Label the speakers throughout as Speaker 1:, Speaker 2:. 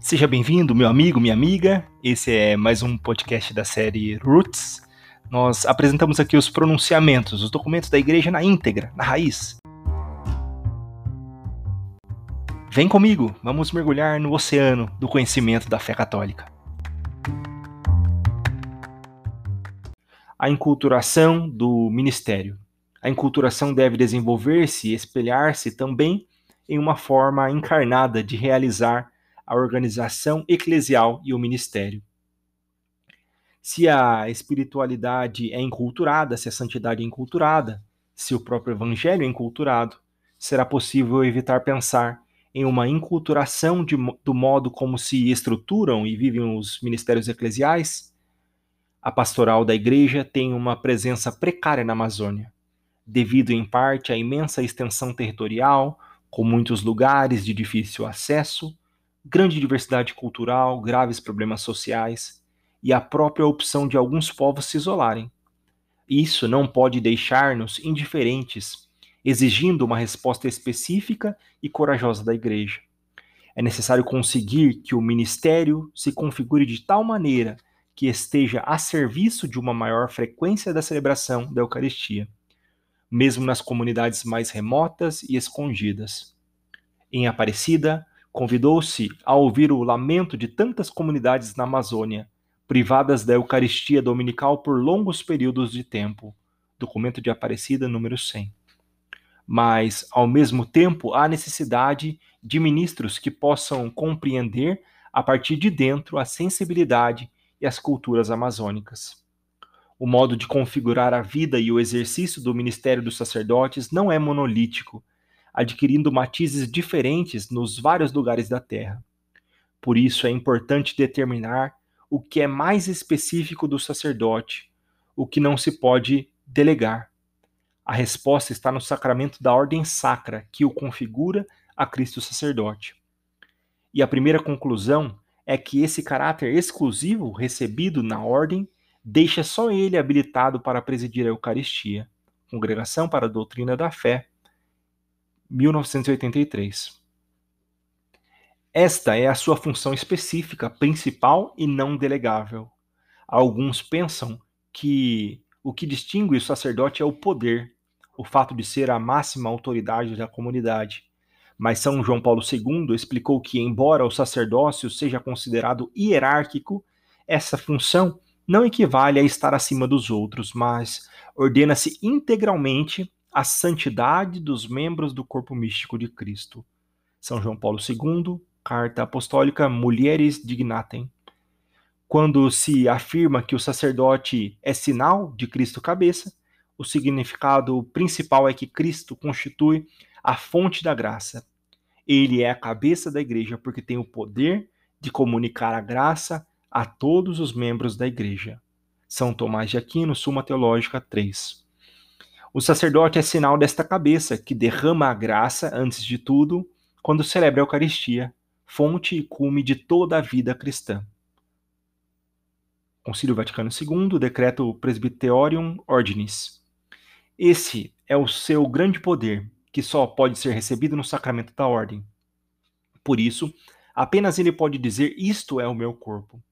Speaker 1: Seja bem-vindo, meu amigo, minha amiga. Esse é mais um podcast da série Roots. Nós apresentamos aqui os pronunciamentos, os documentos da igreja na íntegra, na raiz. Vem comigo, vamos mergulhar no oceano do conhecimento da fé católica. A enculturação do ministério. A enculturação deve desenvolver-se e espelhar-se também em uma forma encarnada de realizar a organização eclesial e o ministério. Se a espiritualidade é enculturada, se a santidade é enculturada, se o próprio evangelho é enculturado, será possível evitar pensar em uma enculturação de, do modo como se estruturam e vivem os ministérios eclesiais? A pastoral da igreja tem uma presença precária na Amazônia, devido em parte à imensa extensão territorial, com muitos lugares de difícil acesso, grande diversidade cultural, graves problemas sociais e a própria opção de alguns povos se isolarem. Isso não pode deixar-nos indiferentes, exigindo uma resposta específica e corajosa da Igreja. É necessário conseguir que o ministério se configure de tal maneira que esteja a serviço de uma maior frequência da celebração da Eucaristia, mesmo nas comunidades mais remotas e escondidas. Em Aparecida, convidou-se a ouvir o lamento de tantas comunidades na Amazônia, privadas da Eucaristia Dominical por longos períodos de tempo. Documento de Aparecida número 100. Mas, ao mesmo tempo, há necessidade de ministros que possam compreender, a partir de dentro, a sensibilidade e as culturas amazônicas. O modo de configurar a vida e o exercício do ministério dos sacerdotes não é monolítico, adquirindo matizes diferentes nos vários lugares da Terra. Por isso é importante determinar o que é mais específico do sacerdote, o que não se pode delegar. A resposta está no sacramento da ordem sacra, que o configura a Cristo sacerdote. E a primeira conclusão é que esse caráter exclusivo recebido na ordem deixa só ele habilitado para presidir a Eucaristia, Congregação para a Doutrina da Fé, 1983. Esta é a sua função específica, principal e não delegável. Alguns pensam que o que distingue o sacerdote é o poder, o fato de ser a máxima autoridade da comunidade. Mas São João Paulo II explicou que, embora o sacerdócio seja considerado hierárquico, essa função não equivale a estar acima dos outros, mas ordena-se integralmente a santidade dos membros do corpo místico de Cristo. São João Paulo II, Carta Apostólica Mulheres Dignatem. Quando se afirma que o sacerdote é sinal de Cristo cabeça, o significado principal é que Cristo constitui a fonte da graça. Ele é a cabeça da igreja porque tem o poder de comunicar a graça a todos os membros da igreja. São Tomás de Aquino, Suma Teológica 3. O sacerdote é sinal desta cabeça, que derrama a graça, antes de tudo, quando celebra a Eucaristia, fonte e cume de toda a vida cristã. Concílio Vaticano II, Decreto Presbyterium Ordinis. Esse é o seu grande poder, que só pode ser recebido no sacramento da ordem. Por isso, apenas ele pode dizer: Isto é o meu corpo.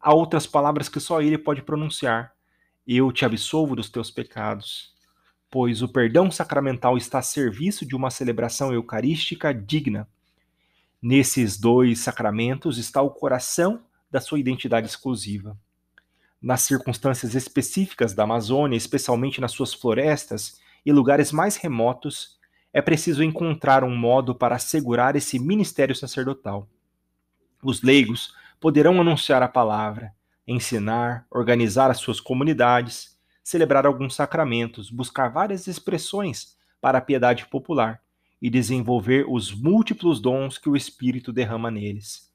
Speaker 1: Há outras palavras que só ele pode pronunciar: Eu te absolvo dos teus pecados pois o perdão sacramental está a serviço de uma celebração eucarística digna. Nesses dois sacramentos está o coração da sua identidade exclusiva. Nas circunstâncias específicas da Amazônia, especialmente nas suas florestas e lugares mais remotos, é preciso encontrar um modo para assegurar esse ministério sacerdotal. Os leigos poderão anunciar a palavra, ensinar, organizar as suas comunidades, celebrar alguns sacramentos, buscar várias expressões para a piedade popular e desenvolver os múltiplos dons que o Espírito derrama neles.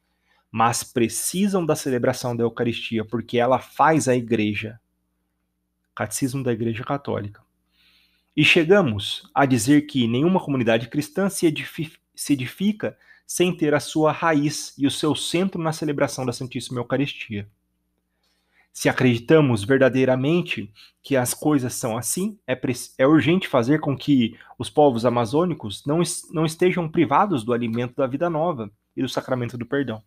Speaker 1: Mas precisam da celebração da Eucaristia, porque ela faz a Igreja. Catecismo da Igreja Católica. E chegamos a dizer que nenhuma comunidade cristã se, edifica, se edifica sem ter a sua raiz e o seu centro na celebração da Santíssima Eucaristia. Se acreditamos verdadeiramente que as coisas são assim, é, é urgente fazer com que os povos amazônicos não, não estejam privados do alimento da vida nova e do sacramento do perdão.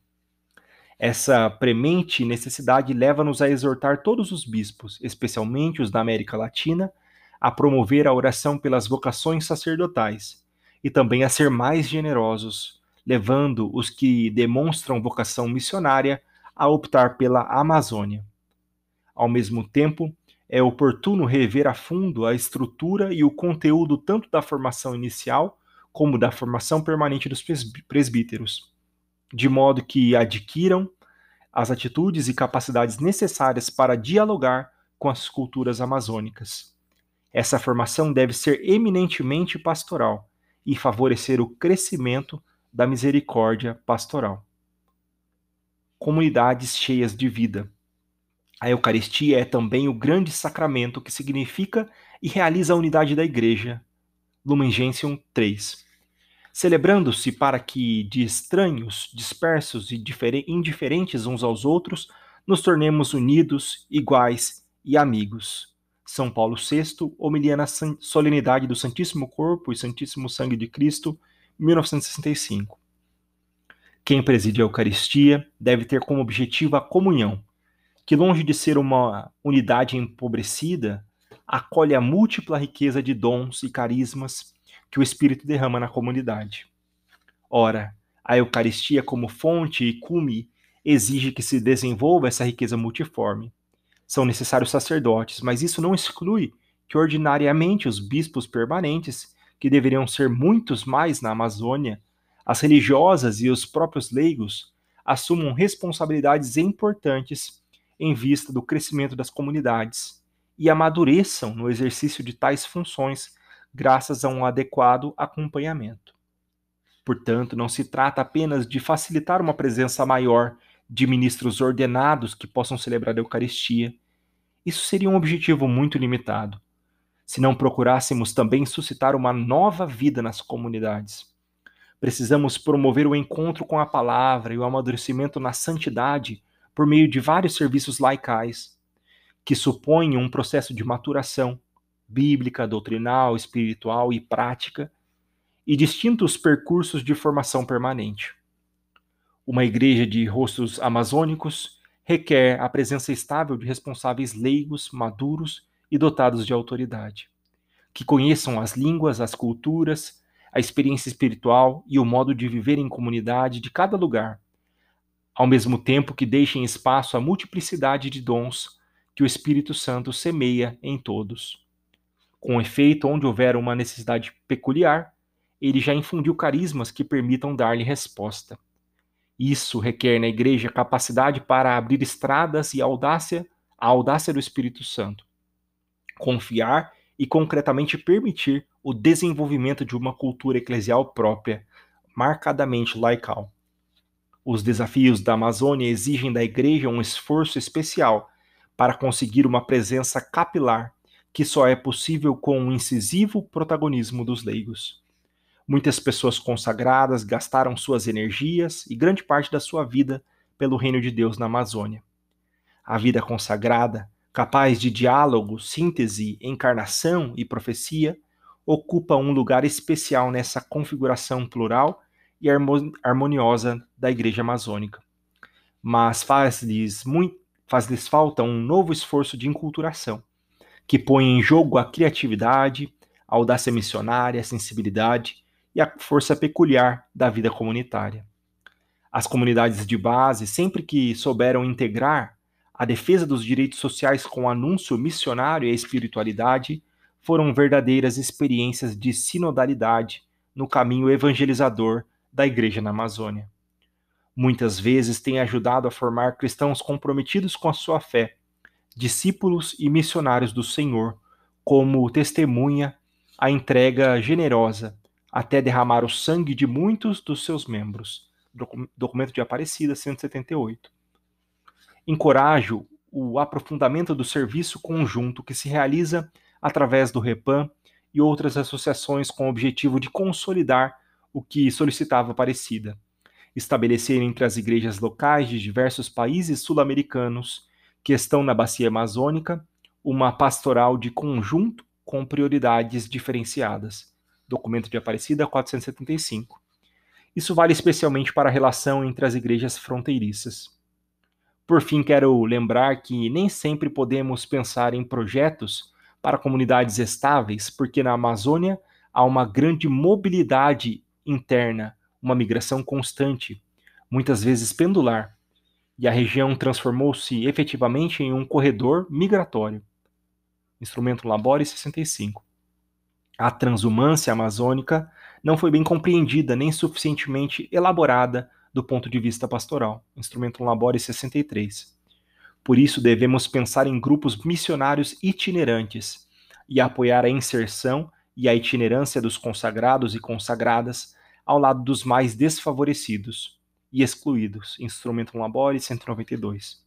Speaker 1: Essa premente necessidade leva-nos a exortar todos os bispos, especialmente os da América Latina, a promover a oração pelas vocações sacerdotais e também a ser mais generosos, levando os que demonstram vocação missionária a optar pela Amazônia. Ao mesmo tempo, é oportuno rever a fundo a estrutura e o conteúdo tanto da formação inicial como da formação permanente dos presbíteros, de modo que adquiram as atitudes e capacidades necessárias para dialogar com as culturas amazônicas. Essa formação deve ser eminentemente pastoral e favorecer o crescimento da misericórdia pastoral. Comunidades cheias de vida. A Eucaristia é também o grande sacramento que significa e realiza a unidade da Igreja. Lumen Gentium 3. Celebrando-se para que, de estranhos, dispersos e indiferentes uns aos outros, nos tornemos unidos, iguais e amigos. São Paulo VI, homilia na solenidade do Santíssimo Corpo e Santíssimo Sangue de Cristo, 1965. Quem preside a Eucaristia deve ter como objetivo a comunhão, que, longe de ser uma unidade empobrecida, acolhe a múltipla riqueza de dons e carismas que o Espírito derrama na comunidade. Ora, a Eucaristia, como fonte e cume, exige que se desenvolva essa riqueza multiforme. São necessários sacerdotes, mas isso não exclui que, ordinariamente, os bispos permanentes, que deveriam ser muitos mais na Amazônia, as religiosas e os próprios leigos, assumam responsabilidades importantes em vista do crescimento das comunidades e amadureçam no exercício de tais funções graças a um adequado acompanhamento. Portanto, não se trata apenas de facilitar uma presença maior de ministros ordenados que possam celebrar a Eucaristia. Isso seria um objetivo muito limitado. Se não procurássemos também suscitar uma nova vida nas comunidades. Precisamos promover o encontro com a palavra e o amadurecimento na santidade por meio de vários serviços laicais, que supõem um processo de maturação bíblica, doutrinal, espiritual e prática, e distintos percursos de formação permanente. Uma igreja de rostos amazônicos requer a presença estável de responsáveis leigos, maduros e dotados de autoridade, que conheçam as línguas, as culturas, a experiência espiritual e o modo de viver em comunidade de cada lugar, ao mesmo tempo que deixem espaço à multiplicidade de dons que o Espírito Santo semeia em todos. Com efeito, onde houver uma necessidade peculiar, ele já infundiu carismas que permitam dar-lhe resposta. Isso requer na igreja capacidade para abrir estradas e audácia, a audácia do Espírito Santo. Confiar e concretamente permitir o desenvolvimento de uma cultura eclesial própria, marcadamente laical. Os desafios da Amazônia exigem da Igreja um esforço especial para conseguir uma presença capilar que só é possível com o um incisivo protagonismo dos leigos. Muitas pessoas consagradas gastaram suas energias e grande parte da sua vida pelo reino de Deus na Amazônia. A vida consagrada, capaz de diálogo, síntese, encarnação e profecia, ocupa um lugar especial nessa configuração plural e harmoniosa da Igreja Amazônica. Mas faz-lhes faz falta um novo esforço de enculturação, que põe em jogo a criatividade, a audácia missionária, a sensibilidade e a força peculiar da vida comunitária. As comunidades de base, sempre que souberam integrar a defesa dos direitos sociais com o anúncio missionário e a espiritualidade, foram verdadeiras experiências de sinodalidade no caminho evangelizador da igreja na Amazônia. Muitas vezes tem ajudado a formar cristãos comprometidos com a sua fé, discípulos e missionários do Senhor, como testemunha a entrega generosa, até derramar o sangue de muitos dos seus membros. Documento de Aparecida 178. Encorajo o aprofundamento do serviço conjunto que se realiza através do REPAM e outras associações com o objetivo de consolidar o que solicitava Aparecida. Estabelecer entre as igrejas locais de diversos países sul-americanos que estão na bacia amazônica uma pastoral de conjunto com prioridades diferenciadas. Documento de Aparecida 475. Isso vale especialmente para a relação entre as igrejas fronteiriças. Por fim, quero lembrar que nem sempre podemos pensar em projetos para comunidades estáveis, porque na Amazônia há uma grande mobilidade interna, uma migração constante, muitas vezes pendular, e a região transformou-se efetivamente em um corredor migratório. Instrumento Labore 65. A transumância amazônica não foi bem compreendida nem suficientemente elaborada do ponto de vista pastoral. Instrumento Labore 63. Por isso devemos pensar em grupos missionários itinerantes e apoiar a inserção e a itinerância dos consagrados e consagradas ao lado dos mais desfavorecidos e excluídos. Instrumento Labore 192.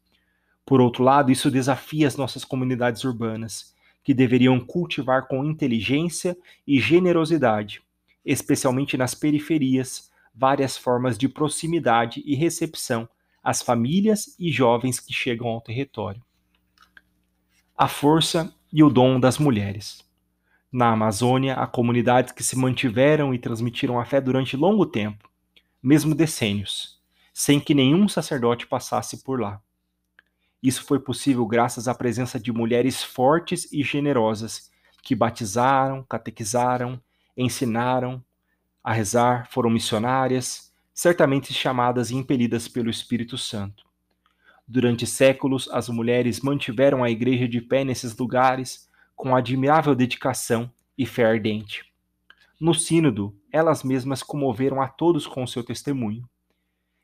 Speaker 1: Por outro lado, isso desafia as nossas comunidades urbanas, que deveriam cultivar com inteligência e generosidade, especialmente nas periferias, várias formas de proximidade e recepção às famílias e jovens que chegam ao território. A força e o dom das mulheres. Na Amazônia, há comunidades que se mantiveram e transmitiram a fé durante longo tempo, mesmo decênios, sem que nenhum sacerdote passasse por lá. Isso foi possível graças à presença de mulheres fortes e generosas que batizaram, catequizaram, ensinaram a rezar, foram missionárias, certamente chamadas e impelidas pelo Espírito Santo. Durante séculos, as mulheres mantiveram a igreja de pé nesses lugares com admirável dedicação e fé ardente. No Sínodo, elas mesmas comoveram a todos com seu testemunho.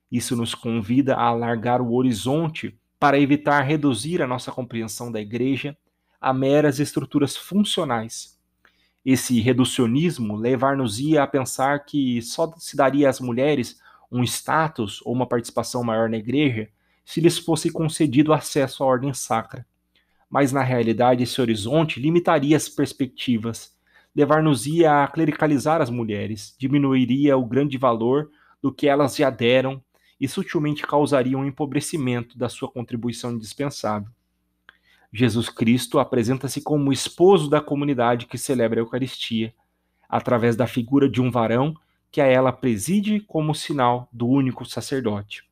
Speaker 1: Isso nos convida a alargar o horizonte para evitar reduzir a nossa compreensão da Igreja a meras estruturas funcionais. Esse reducionismo levar-nos-ia a pensar que só se daria às mulheres um status ou uma participação maior na Igreja se lhes fosse concedido acesso à ordem sacra mas na realidade esse horizonte limitaria as perspectivas, levar-nos-ia a clericalizar as mulheres, diminuiria o grande valor do que elas já deram e sutilmente causaria um empobrecimento da sua contribuição indispensável. Jesus Cristo apresenta-se como o esposo da comunidade que celebra a Eucaristia, através da figura de um varão que a ela preside como sinal do único sacerdote.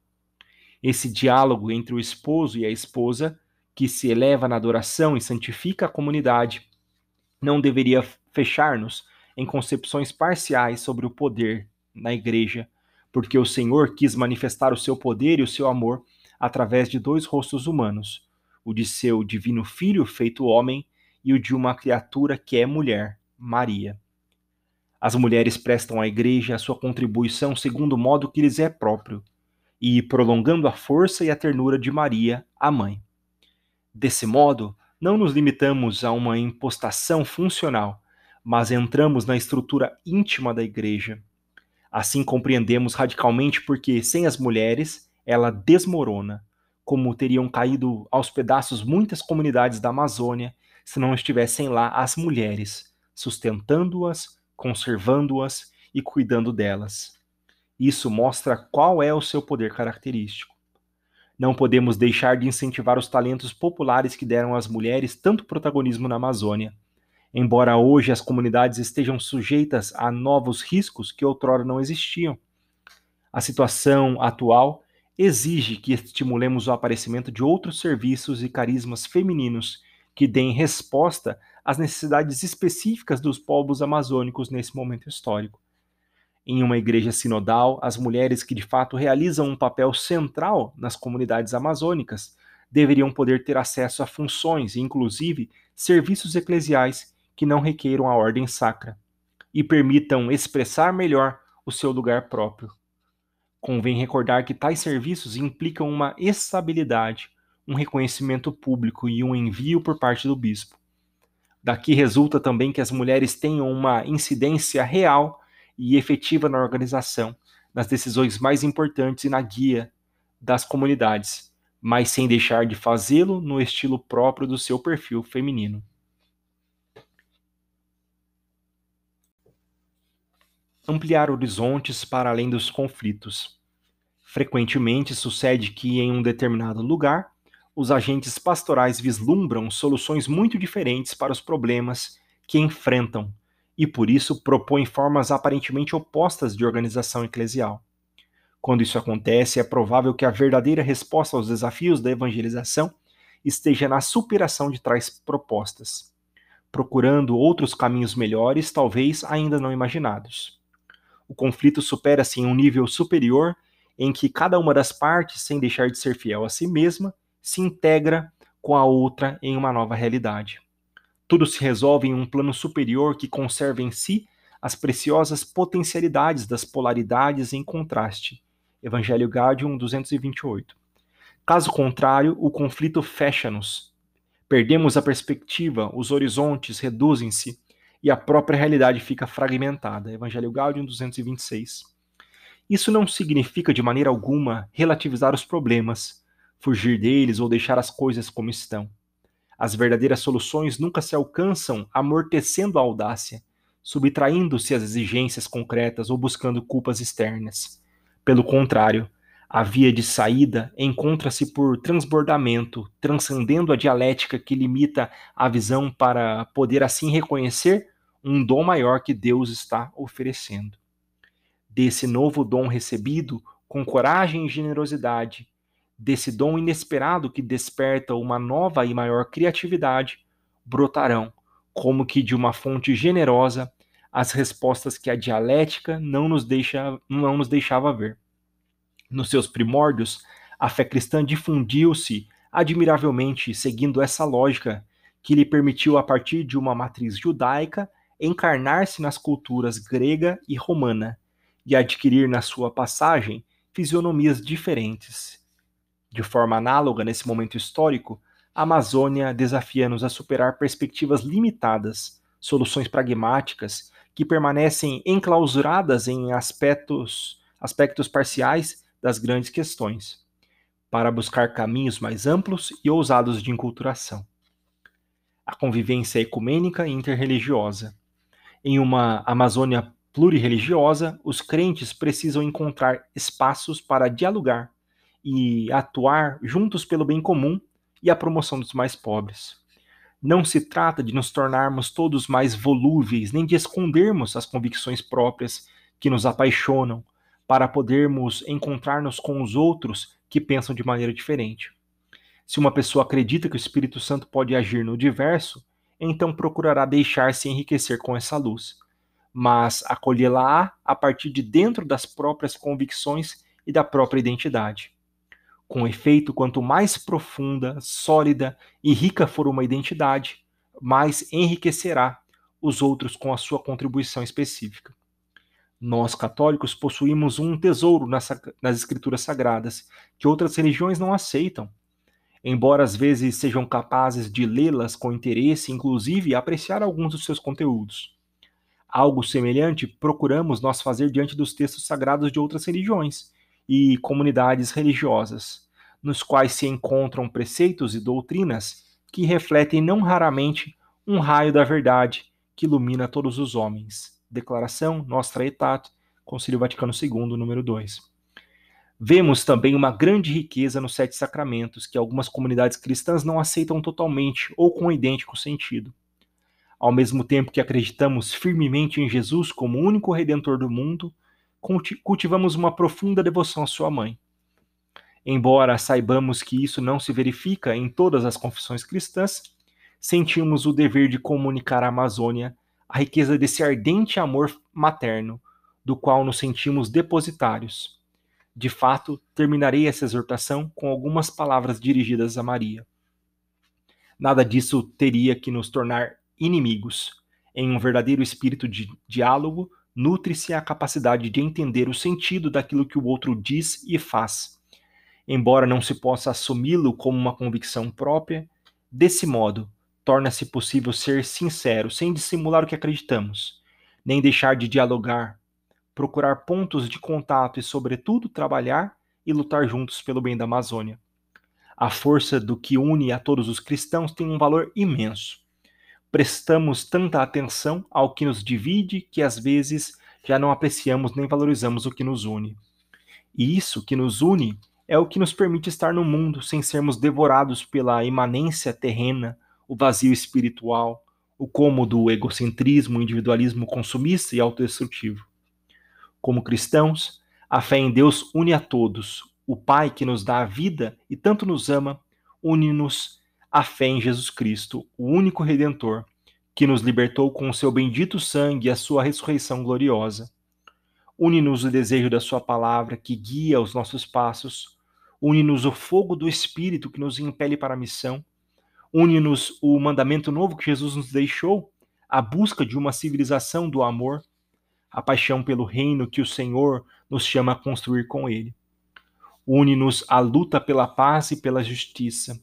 Speaker 1: Esse diálogo entre o esposo e a esposa que se eleva na adoração e santifica a comunidade, não deveria fechar-nos em concepções parciais sobre o poder na igreja, porque o Senhor quis manifestar o seu poder e o seu amor através de dois rostos humanos, o de seu divino Filho feito homem e o de uma criatura que é mulher, Maria. As mulheres prestam à igreja a sua contribuição segundo o modo que lhes é próprio, e prolongando a força e a ternura de Maria, a mãe. Desse modo, não nos limitamos a uma impostação funcional, mas entramos na estrutura íntima da igreja. Assim compreendemos radicalmente porque, sem as mulheres, ela desmorona, como teriam caído aos pedaços muitas comunidades da Amazônia se não estivessem lá as mulheres, sustentando-as, conservando-as e cuidando delas. Isso mostra qual é o seu poder característico. Não podemos deixar de incentivar os talentos populares que deram às mulheres tanto protagonismo na Amazônia. Embora hoje as comunidades estejam sujeitas a novos riscos que outrora não existiam, a situação atual exige que estimulemos o aparecimento de outros serviços e carismas femininos que deem resposta às necessidades específicas dos povos amazônicos nesse momento histórico em uma igreja sinodal, as mulheres que de fato realizam um papel central nas comunidades amazônicas deveriam poder ter acesso a funções, inclusive serviços eclesiais que não requeiram a ordem sacra e permitam expressar melhor o seu lugar próprio. Convém recordar que tais serviços implicam uma estabilidade, um reconhecimento público e um envio por parte do bispo. Daqui resulta também que as mulheres tenham uma incidência real e efetiva na organização, nas decisões mais importantes e na guia das comunidades, mas sem deixar de fazê-lo no estilo próprio do seu perfil feminino. Ampliar horizontes para além dos conflitos. Frequentemente sucede que, em um determinado lugar, os agentes pastorais vislumbram soluções muito diferentes para os problemas que enfrentam e por isso propõe formas aparentemente opostas de organização eclesial. Quando isso acontece, é provável que a verdadeira resposta aos desafios da evangelização esteja na superação de tais propostas, procurando outros caminhos melhores, talvez ainda não imaginados. O conflito supera-se em um nível superior em que cada uma das partes, sem deixar de ser fiel a si mesma, se integra com a outra em uma nova realidade. Tudo se resolve em um plano superior que conserva em si as preciosas potencialidades das polaridades em contraste. Evangelho Gaudium 228. Caso contrário, o conflito fecha-nos. Perdemos a perspectiva, os horizontes reduzem-se e a própria realidade fica fragmentada. Evangelho Gaudium 226. Isso não significa de maneira alguma relativizar os problemas, fugir deles ou deixar as coisas como estão. As verdadeiras soluções nunca se alcançam amortecendo a audácia, subtraindo-se às exigências concretas ou buscando culpas externas. Pelo contrário, a via de saída encontra-se por transbordamento, transcendendo a dialética que limita a visão para poder assim reconhecer um dom maior que Deus está oferecendo. Desse novo dom recebido, com coragem e generosidade, desse dom inesperado que desperta uma nova e maior criatividade, brotarão, como que de uma fonte generosa, as respostas que a dialética não nos, deixa, não nos deixava ver. Nos seus primórdios, a fé cristã difundiu-se admiravelmente seguindo essa lógica que lhe permitiu, a partir de uma matriz judaica, encarnar-se nas culturas grega e romana e adquirir na sua passagem fisionomias diferentes, de forma análoga, nesse momento histórico, a Amazônia desafia-nos a superar perspectivas limitadas, soluções pragmáticas que permanecem enclausuradas em aspectos, aspectos parciais das grandes questões, para buscar caminhos mais amplos e ousados de enculturação. A convivência ecumênica e interreligiosa. Em uma Amazônia plurirreligiosa, os crentes precisam encontrar espaços para dialogar, e atuar juntos pelo bem comum e a promoção dos mais pobres. Não se trata de nos tornarmos todos mais volúveis, nem de escondermos as convicções próprias que nos apaixonam, para podermos encontrar-nos com os outros que pensam de maneira diferente. Se uma pessoa acredita que o Espírito Santo pode agir no diverso, então procurará deixar-se enriquecer com essa luz, mas acolhê-la a partir de dentro das próprias convicções e da própria identidade. Com efeito, quanto mais profunda, sólida e rica for uma identidade, mais enriquecerá os outros com a sua contribuição específica. Nós, católicos, possuímos um tesouro nas, nas Escrituras Sagradas que outras religiões não aceitam. Embora às vezes sejam capazes de lê-las com interesse, inclusive apreciar alguns dos seus conteúdos. Algo semelhante procuramos nós fazer diante dos textos sagrados de outras religiões e comunidades religiosas nos quais se encontram preceitos e doutrinas que refletem não raramente um raio da verdade que ilumina todos os homens. Declaração Nostra Aetate, Concílio Vaticano II, número 2. Vemos também uma grande riqueza nos sete sacramentos que algumas comunidades cristãs não aceitam totalmente ou com idêntico sentido. Ao mesmo tempo que acreditamos firmemente em Jesus como único redentor do mundo, cultivamos uma profunda devoção à sua mãe. Embora saibamos que isso não se verifica em todas as confissões cristãs, sentimos o dever de comunicar à Amazônia a riqueza desse ardente amor materno, do qual nos sentimos depositários. De fato, terminarei essa exortação com algumas palavras dirigidas a Maria. Nada disso teria que nos tornar inimigos. Em um verdadeiro espírito de diálogo, nutre-se a capacidade de entender o sentido daquilo que o outro diz e faz embora não se possa assumi-lo como uma convicção própria, desse modo, torna-se possível ser sincero, sem dissimular o que acreditamos, nem deixar de dialogar, procurar pontos de contato e, sobretudo, trabalhar e lutar juntos pelo bem da Amazônia. A força do que une a todos os cristãos tem um valor imenso. Prestamos tanta atenção ao que nos divide que às vezes já não apreciamos nem valorizamos o que nos une. E isso que nos une é o que nos permite estar no mundo sem sermos devorados pela imanência terrena, o vazio espiritual, o cômodo egocentrismo, o individualismo consumista e autodestrutivo. Como cristãos, A fé em Deus une a todos. O Pai que nos dá a vida e tanto nos ama, une-nos a fé em Jesus Cristo, o único redentor, que nos libertou com o seu bendito sangue e a sua ressurreição gloriosa. Une-nos o desejo da sua palavra que guia os nossos passos. Une-nos o fogo do Espírito que nos impele para a missão. Une-nos o mandamento novo que Jesus nos deixou, a busca de uma civilização do amor, a paixão pelo reino que o Senhor nos chama a construir com ele. Une-nos a luta pela paz e pela justiça.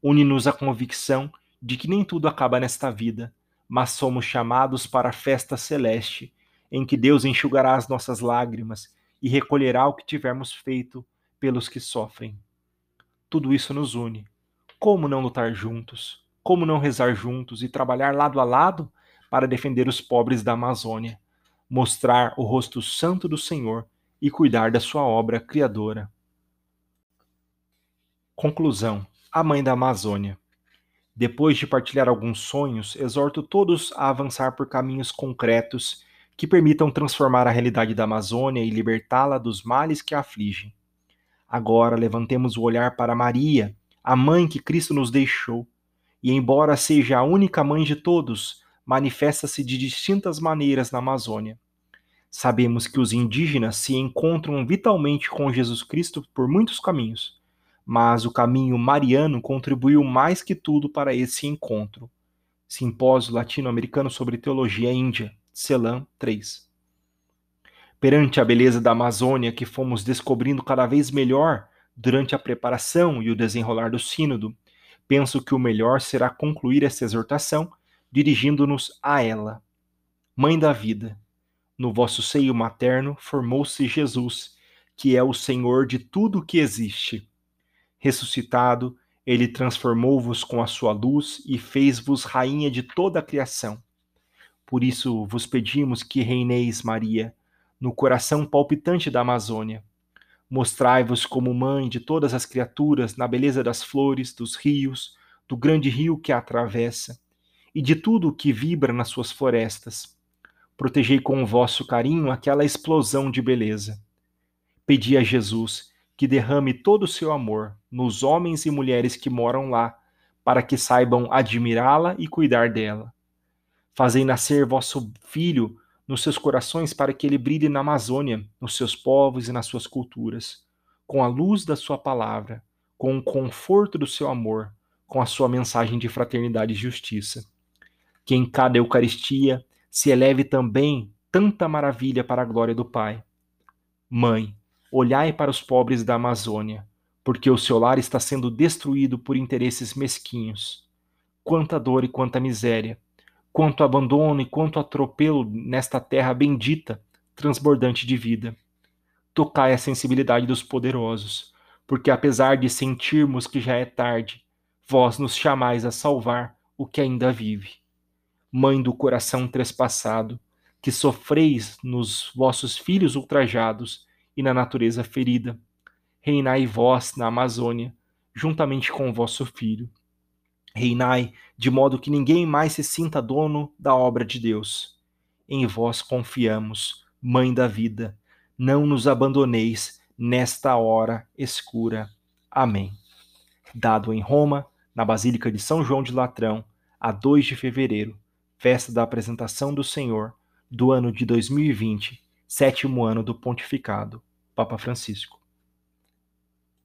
Speaker 1: Une-nos a convicção de que nem tudo acaba nesta vida, mas somos chamados para a festa celeste, em que Deus enxugará as nossas lágrimas e recolherá o que tivermos feito pelos que sofrem. Tudo isso nos une. Como não lutar juntos? Como não rezar juntos e trabalhar lado a lado para defender os pobres da Amazônia, mostrar o rosto santo do Senhor e cuidar da sua obra criadora? Conclusão: A Mãe da Amazônia. Depois de partilhar alguns sonhos, exorto todos a avançar por caminhos concretos que permitam transformar a realidade da Amazônia e libertá-la dos males que a afligem. Agora levantemos o olhar para Maria, a mãe que Cristo nos deixou, e embora seja a única mãe de todos, manifesta-se de distintas maneiras na Amazônia. Sabemos que os indígenas se encontram vitalmente com Jesus Cristo por muitos caminhos mas o caminho mariano contribuiu mais que tudo para esse encontro. Simpósio Latino-Americano sobre Teologia Índia, Celan 3. Perante a beleza da Amazônia que fomos descobrindo cada vez melhor durante a preparação e o desenrolar do Sínodo, penso que o melhor será concluir essa exortação dirigindo-nos a ela. Mãe da vida, no vosso seio materno formou-se Jesus, que é o Senhor de tudo o que existe ressuscitado, ele transformou-vos com a sua luz e fez-vos rainha de toda a criação. Por isso vos pedimos que reineis, Maria, no coração palpitante da Amazônia. Mostrai-vos como mãe de todas as criaturas na beleza das flores, dos rios, do grande rio que a atravessa, e de tudo o que vibra nas suas florestas. Protegei com o vosso carinho aquela explosão de beleza. Pedi a Jesus que derrame todo o seu amor nos homens e mulheres que moram lá, para que saibam admirá-la e cuidar dela. Fazei nascer vosso filho nos seus corações para que ele brilhe na Amazônia, nos seus povos e nas suas culturas, com a luz da sua palavra, com o conforto do seu amor, com a sua mensagem de fraternidade e justiça. Que em cada Eucaristia se eleve também tanta maravilha para a glória do Pai. Mãe, Olhai para os pobres da Amazônia, porque o seu lar está sendo destruído por interesses mesquinhos. Quanta dor e quanta miséria, quanto abandono e quanto atropelo nesta terra bendita, transbordante de vida. Tocai a sensibilidade dos poderosos, porque apesar de sentirmos que já é tarde, vós nos chamais a salvar o que ainda vive. Mãe do coração trespassado, que sofreis nos vossos filhos ultrajados, e na natureza ferida. Reinai vós na Amazônia, juntamente com o vosso filho. Reinai de modo que ninguém mais se sinta dono da obra de Deus. Em vós confiamos, Mãe da vida. Não nos abandoneis nesta hora escura. Amém. Dado em Roma, na Basílica de São João de Latrão, a 2 de fevereiro, festa da apresentação do Senhor, do ano de 2020, sétimo ano do pontificado. Papa Francisco.